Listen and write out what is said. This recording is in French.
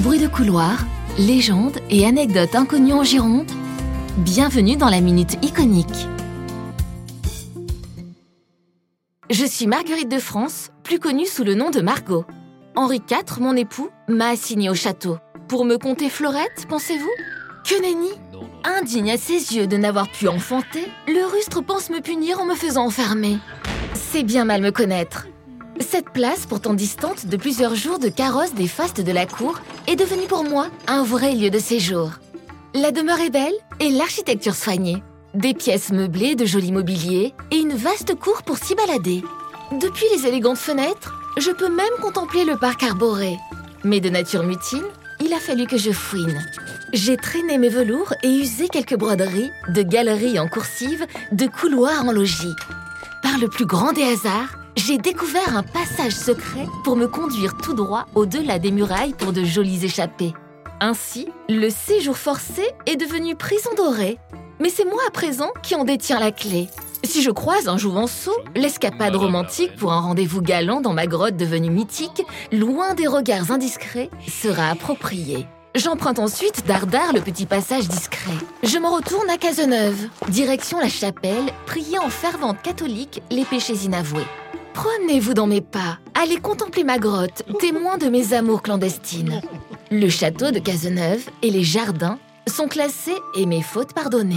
Bruit de couloir, légendes et anecdotes inconnues en Gironde. Bienvenue dans la Minute Iconique. Je suis Marguerite de France, plus connue sous le nom de Margot. Henri IV, mon époux, m'a assigné au château. Pour me conter Florette, pensez-vous? Que nenni Indigne à ses yeux de n'avoir pu enfanter, le rustre pense me punir en me faisant enfermer. C'est bien mal me connaître. Cette place, pourtant distante de plusieurs jours de carrosse des fastes de la cour, est devenue pour moi un vrai lieu de séjour. La demeure est belle et l'architecture soignée. Des pièces meublées de jolis mobiliers et une vaste cour pour s'y balader. Depuis les élégantes fenêtres, je peux même contempler le parc arboré. Mais de nature mutine, il a fallu que je fouine. J'ai traîné mes velours et usé quelques broderies, de galeries en coursive, de couloirs en logis. Par le plus grand des hasards, j'ai découvert un passage secret pour me conduire tout droit au-delà des murailles pour de jolies échappées. Ainsi, le séjour forcé est devenu prison dorée. Mais c'est moi à présent qui en détiens la clé. Si je croise un jouvenceau, l'escapade romantique pour un rendez-vous galant dans ma grotte devenue mythique, loin des regards indiscrets, sera appropriée. J'emprunte ensuite dardard le petit passage discret. Je me retourne à Cazeneuve, direction la chapelle, prier en fervente catholique les péchés inavoués. Prenez-vous dans mes pas, allez contempler ma grotte, témoin de mes amours clandestines. Le château de Cazeneuve et les jardins sont classés et mes fautes pardonnées.